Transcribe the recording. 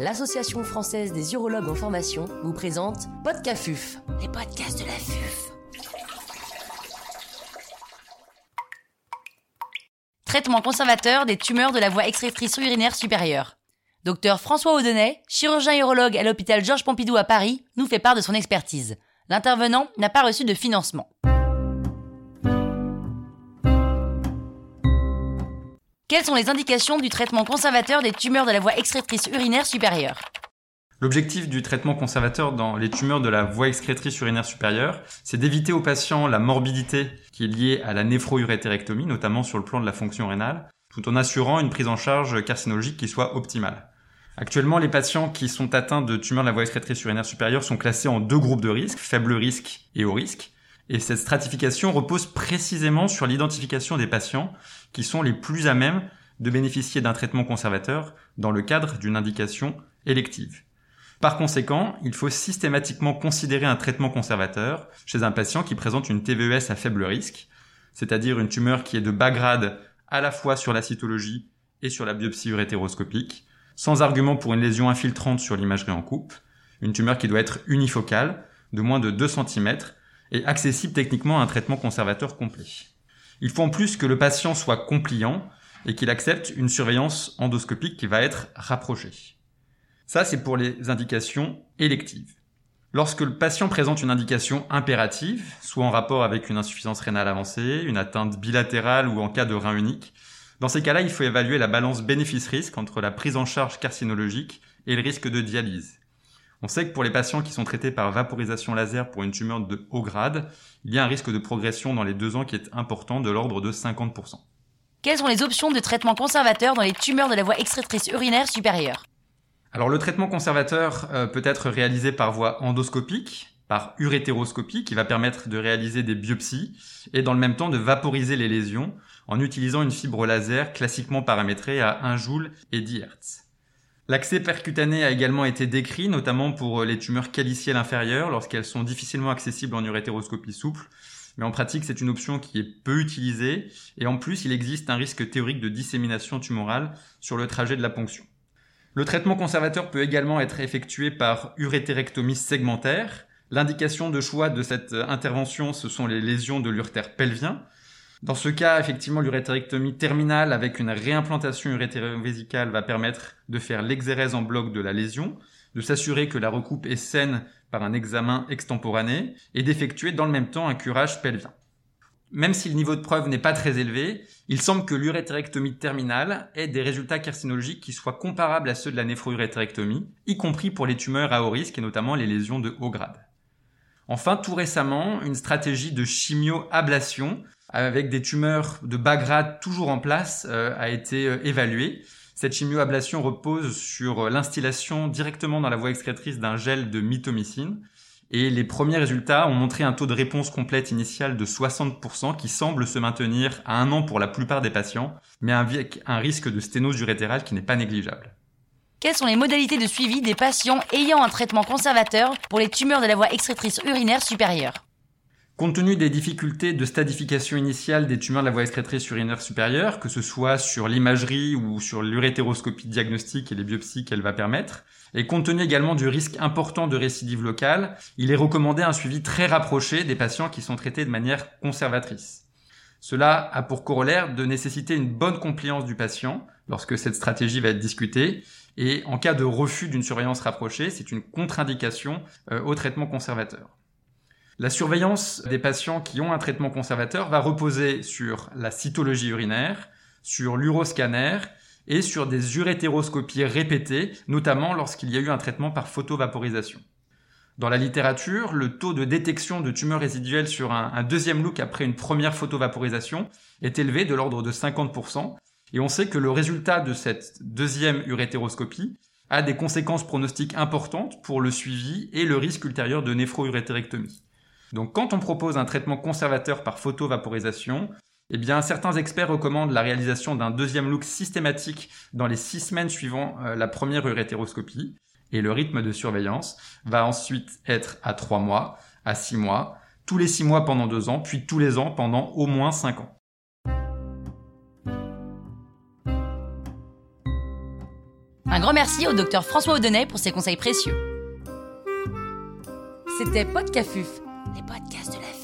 l'Association française des urologues en formation vous présente Podcafuf, les podcasts de la FUF. Traitement conservateur des tumeurs de la voie excrétrice urinaire supérieure. Docteur François Audenay, chirurgien urologue à l'hôpital Georges Pompidou à Paris, nous fait part de son expertise. L'intervenant n'a pas reçu de financement. Quelles sont les indications du traitement conservateur des tumeurs de la voie excrétrice urinaire supérieure L'objectif du traitement conservateur dans les tumeurs de la voie excrétrice urinaire supérieure, c'est d'éviter aux patients la morbidité qui est liée à la néphrourétérectomie, notamment sur le plan de la fonction rénale, tout en assurant une prise en charge carcinologique qui soit optimale. Actuellement, les patients qui sont atteints de tumeurs de la voie excrétrice urinaire supérieure sont classés en deux groupes de risques, faible risque et haut risque. Et cette stratification repose précisément sur l'identification des patients qui sont les plus à même de bénéficier d'un traitement conservateur dans le cadre d'une indication élective. Par conséquent, il faut systématiquement considérer un traitement conservateur chez un patient qui présente une TVES à faible risque, c'est-à-dire une tumeur qui est de bas grade à la fois sur la cytologie et sur la biopsie urétéroscopique, sans argument pour une lésion infiltrante sur l'imagerie en coupe, une tumeur qui doit être unifocale, de moins de 2 cm, et accessible techniquement à un traitement conservateur complet. Il faut en plus que le patient soit compliant et qu'il accepte une surveillance endoscopique qui va être rapprochée. Ça, c'est pour les indications électives. Lorsque le patient présente une indication impérative, soit en rapport avec une insuffisance rénale avancée, une atteinte bilatérale ou en cas de rein unique, dans ces cas-là, il faut évaluer la balance bénéfice-risque entre la prise en charge carcinologique et le risque de dialyse. On sait que pour les patients qui sont traités par vaporisation laser pour une tumeur de haut grade, il y a un risque de progression dans les deux ans qui est important de l'ordre de 50%. Quelles sont les options de traitement conservateur dans les tumeurs de la voie extractrice urinaire supérieure? Alors le traitement conservateur euh, peut être réalisé par voie endoscopique, par urétéroscopie qui va permettre de réaliser des biopsies et dans le même temps de vaporiser les lésions en utilisant une fibre laser classiquement paramétrée à 1 joule et 10 Hz. L'accès percutané a également été décrit, notamment pour euh, les tumeurs calicielles inférieures, lorsqu'elles sont difficilement accessibles en urétéroscopie souple. Mais en pratique, c'est une option qui est peu utilisée, et en plus, il existe un risque théorique de dissémination tumorale sur le trajet de la ponction. Le traitement conservateur peut également être effectué par urétérectomie segmentaire. L'indication de choix de cette euh, intervention, ce sont les lésions de l'urtère pelvien, dans ce cas, effectivement, l'urétérectomie terminale avec une réimplantation urétérovésicale va permettre de faire l'exérèse en bloc de la lésion, de s'assurer que la recoupe est saine par un examen extemporané et d'effectuer dans le même temps un curage pelvien. Même si le niveau de preuve n'est pas très élevé, il semble que l'urétérectomie terminale ait des résultats carcinologiques qui soient comparables à ceux de la néphrourétérectomie, y compris pour les tumeurs à haut risque et notamment les lésions de haut grade. Enfin, tout récemment, une stratégie de chimioablation avec des tumeurs de bas grade toujours en place euh, a été euh, évaluée. Cette chimioablation repose sur euh, l'instillation directement dans la voie excrétrice d'un gel de mitomycine. Et les premiers résultats ont montré un taux de réponse complète initiale de 60% qui semble se maintenir à un an pour la plupart des patients, mais avec un risque de sténose urétérale qui n'est pas négligeable. Quelles sont les modalités de suivi des patients ayant un traitement conservateur pour les tumeurs de la voie excrétrice urinaire supérieure? Compte tenu des difficultés de stadification initiale des tumeurs de la voie excrétrice urinaire supérieure, que ce soit sur l'imagerie ou sur l'urétéroscopie diagnostique et les biopsies qu'elle va permettre, et compte tenu également du risque important de récidive locale, il est recommandé un suivi très rapproché des patients qui sont traités de manière conservatrice. Cela a pour corollaire de nécessiter une bonne compliance du patient lorsque cette stratégie va être discutée, et en cas de refus d'une surveillance rapprochée, c'est une contre-indication euh, au traitement conservateur. La surveillance des patients qui ont un traitement conservateur va reposer sur la cytologie urinaire, sur l'uroscanner et sur des urétéroscopies répétées, notamment lorsqu'il y a eu un traitement par photovaporisation. Dans la littérature, le taux de détection de tumeurs résiduelles sur un, deuxième look après une première photovaporisation est élevé de l'ordre de 50%, et on sait que le résultat de cette deuxième urétéroscopie a des conséquences pronostiques importantes pour le suivi et le risque ultérieur de néphrourétérectomie. Donc quand on propose un traitement conservateur par photovaporisation, eh bien, certains experts recommandent la réalisation d'un deuxième look systématique dans les six semaines suivant euh, la première urétéroscopie. Et le rythme de surveillance va ensuite être à trois mois, à six mois, tous les six mois pendant deux ans, puis tous les ans pendant au moins cinq ans. Un grand merci au docteur François Audenay pour ses conseils précieux. C'était Podcafuf, les podcasts de la vie.